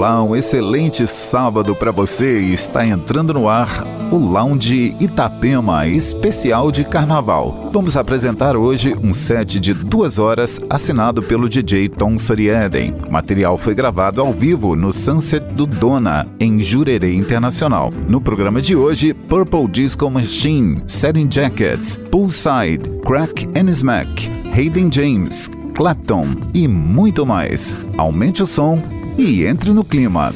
Olá, um excelente sábado para você. Está entrando no ar o Lounge Itapema especial de carnaval. Vamos apresentar hoje um set de duas horas assinado pelo DJ Tom Sorieden. O material foi gravado ao vivo no Sunset do Dona, em Jurerê Internacional. No programa de hoje, Purple Disco Machine, Setting Jackets, Poolside, Crack and Smack, Hayden James, Clapton e muito mais. Aumente o som e entre no clima.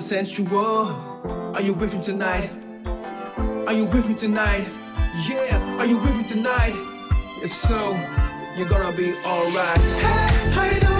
sensual. Are you with me tonight? Are you with me tonight? Yeah, are you with me tonight? If so, you're gonna be alright. Hey, how you doing?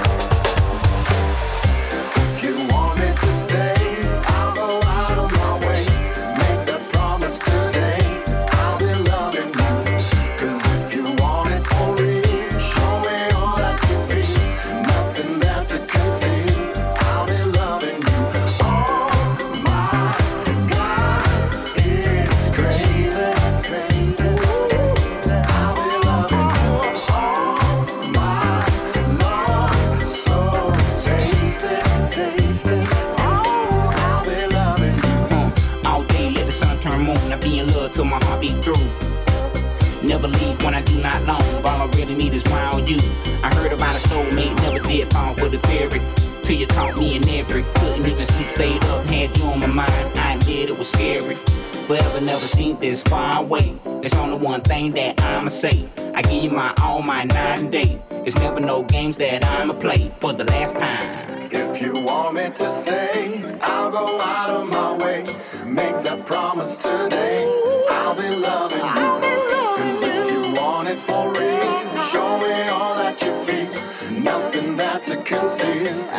Never seen this far away. There's only one thing that I'ma say. I give you my all, my night and day. It's never no games that I'ma play for the last time. If you want me to say, I'll go out of my way. Make that promise today. I'll be loving you. Cause if you want it for real, show me all that you feel. Nothing that to conceal.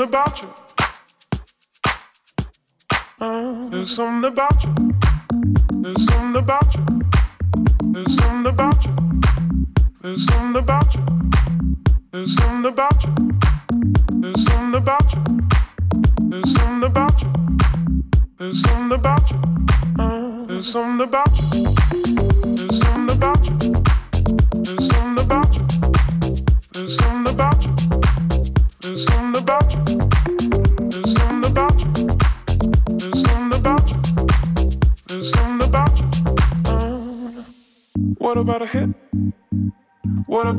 Something about you. Uh, there's something about you.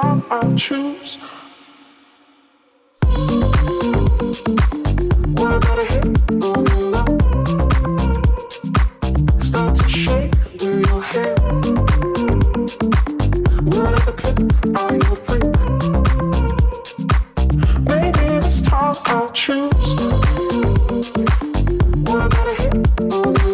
time I choose. What about a hit on your? Start to shake with your hair. Whatever clip I your free. Maybe this time I'll choose. What about a hit on your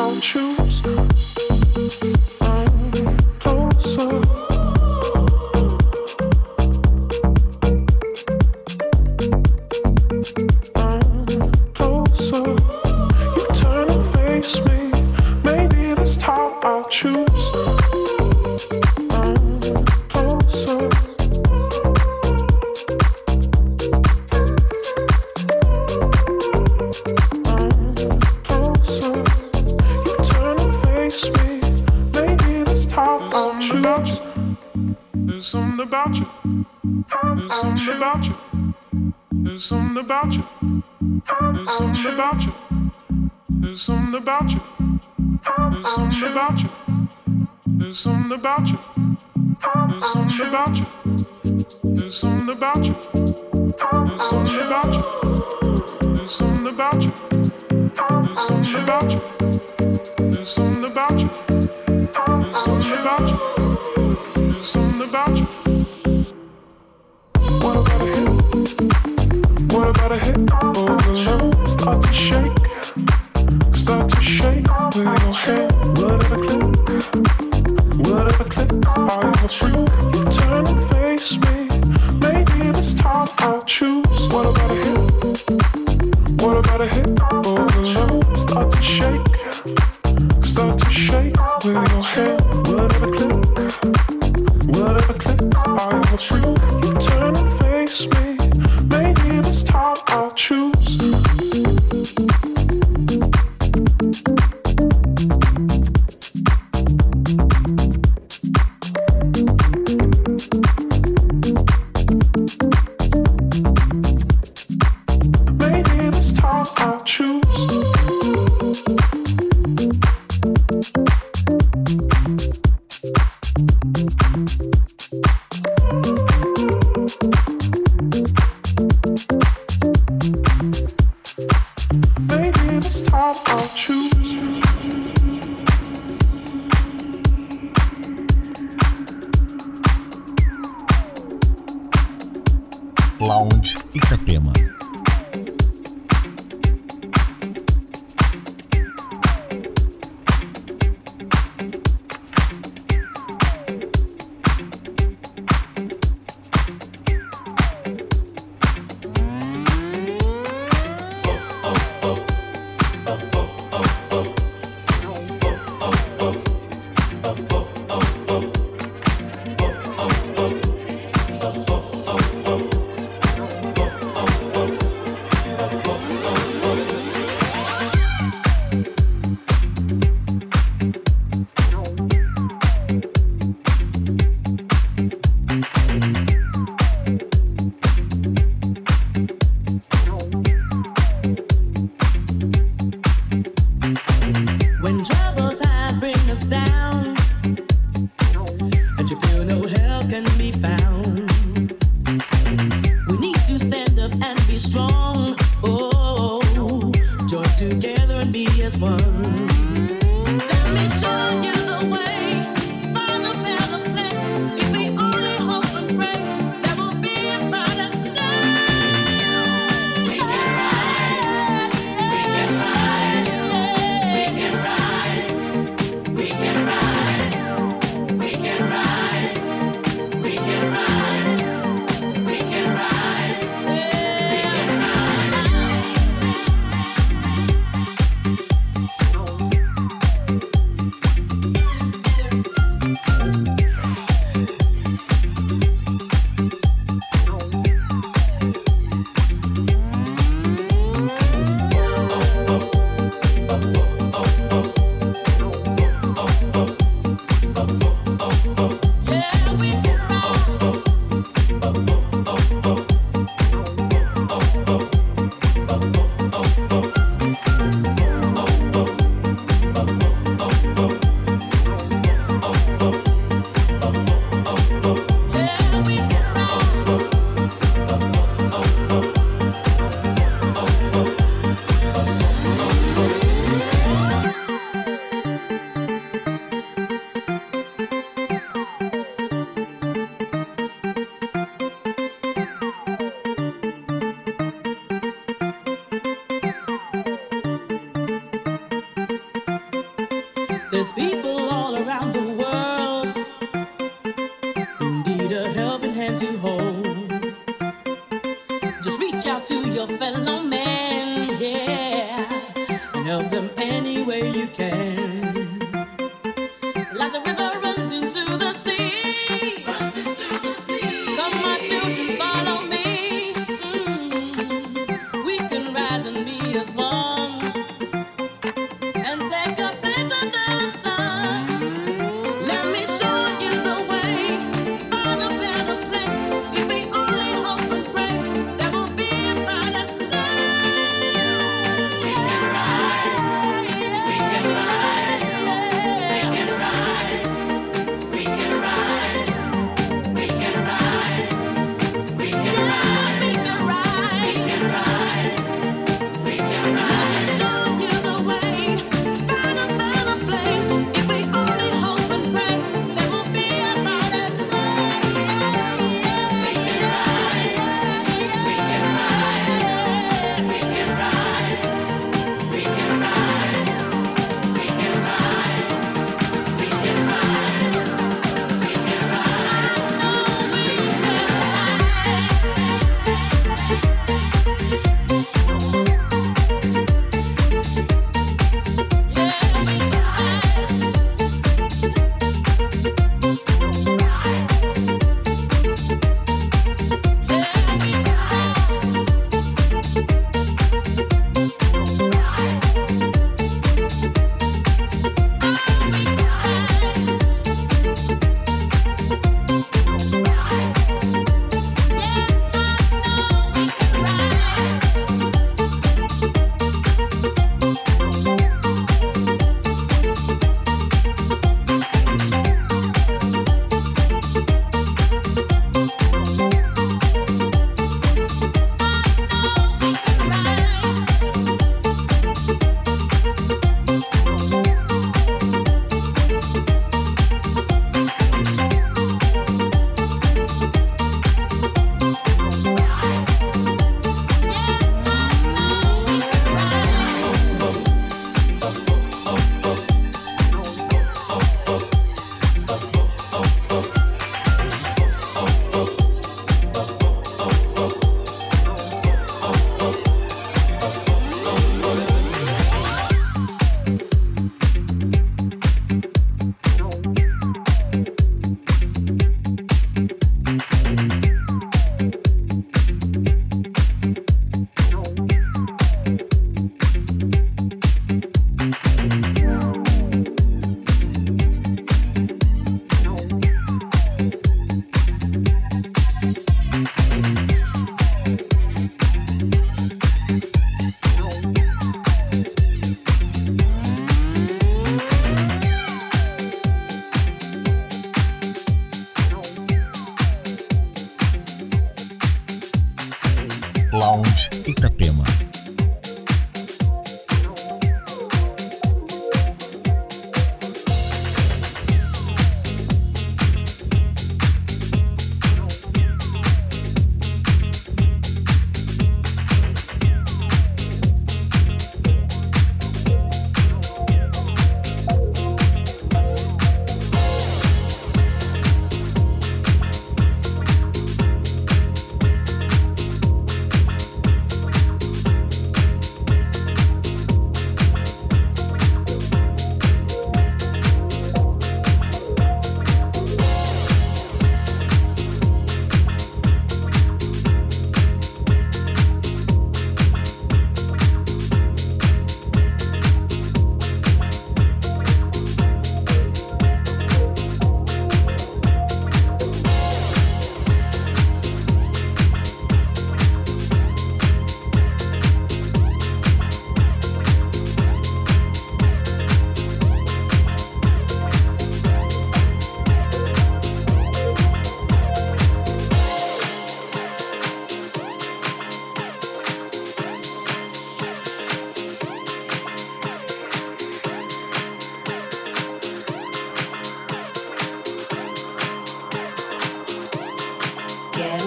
I'm true. about you. heart, I'll choose.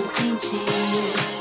Sentir.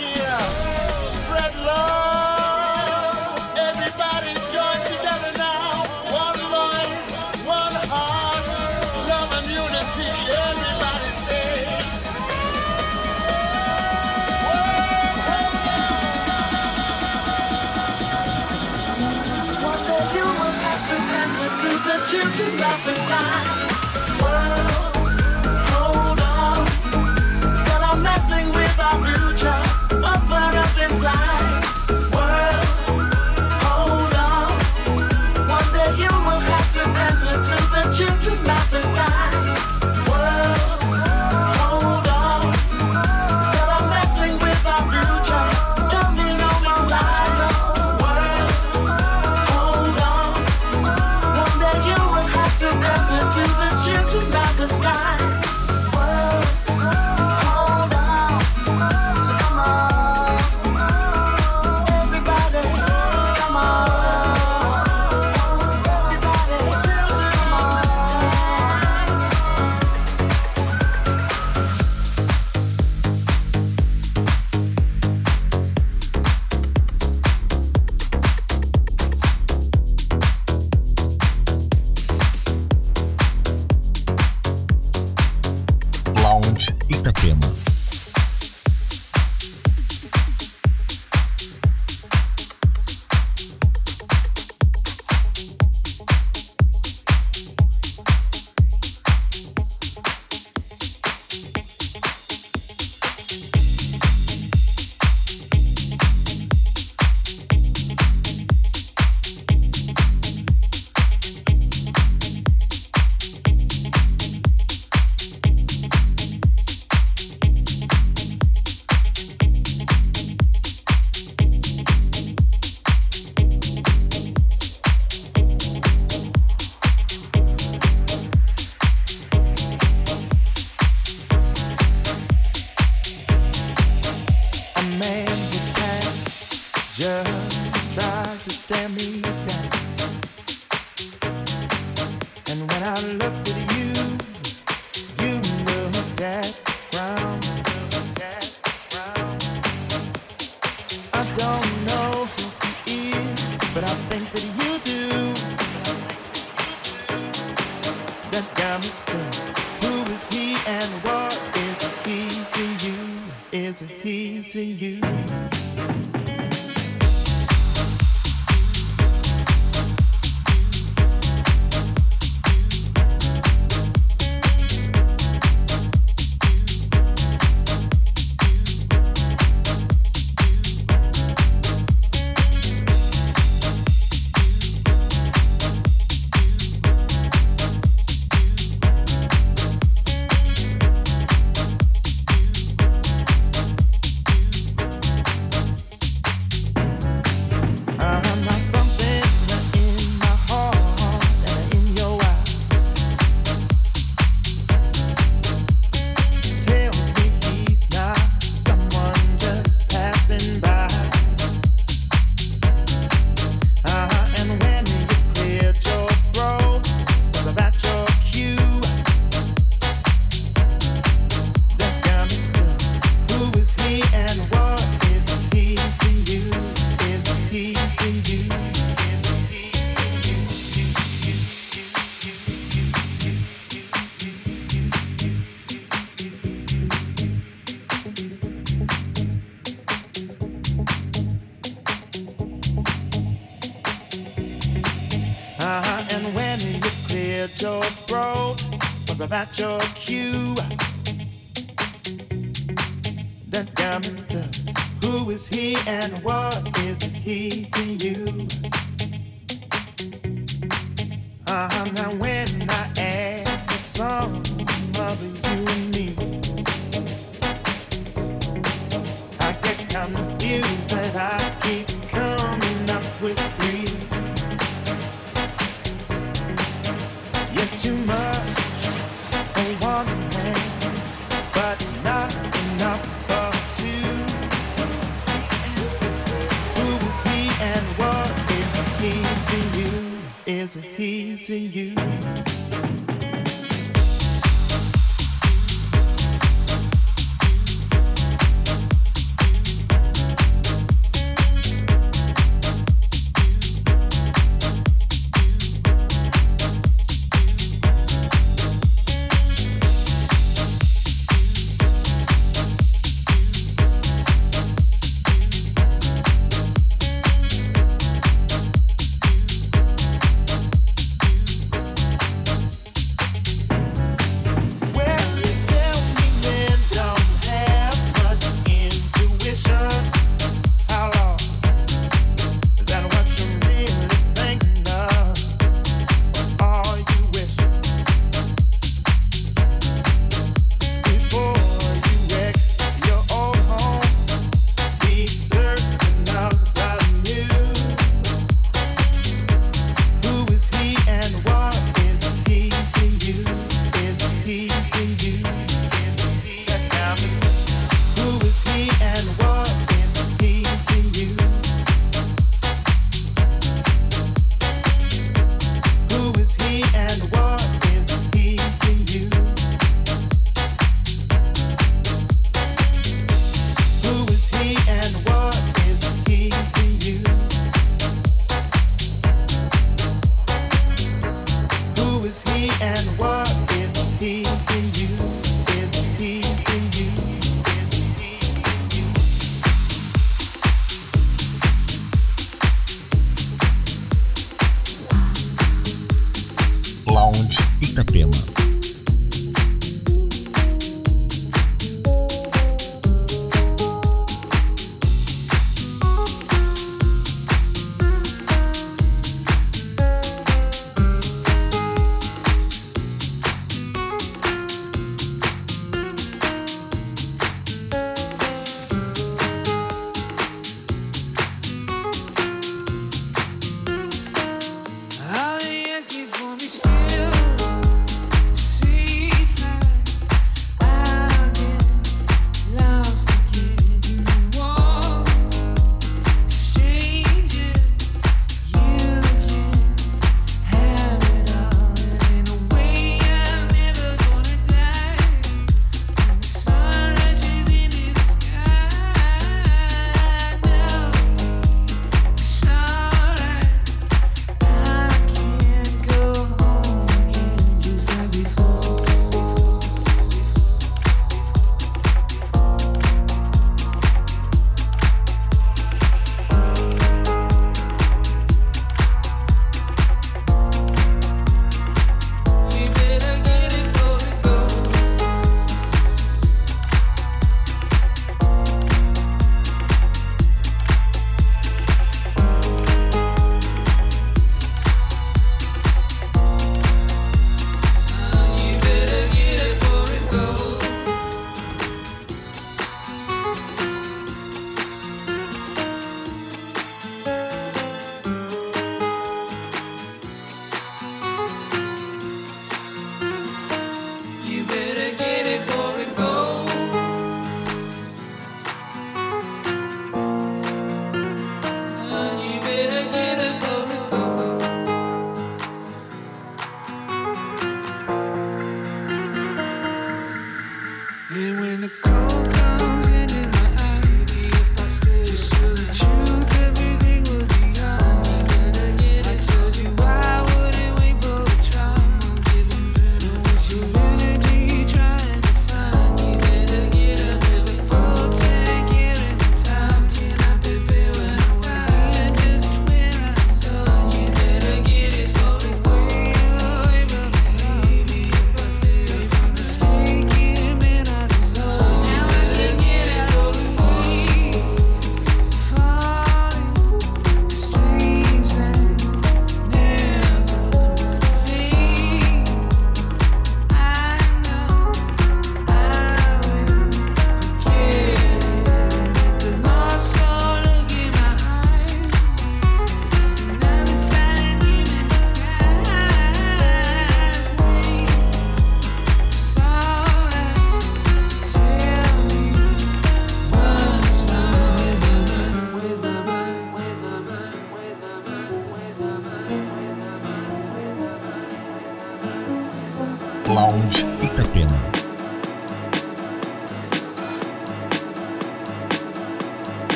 Here. That your cue?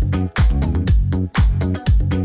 Thank you.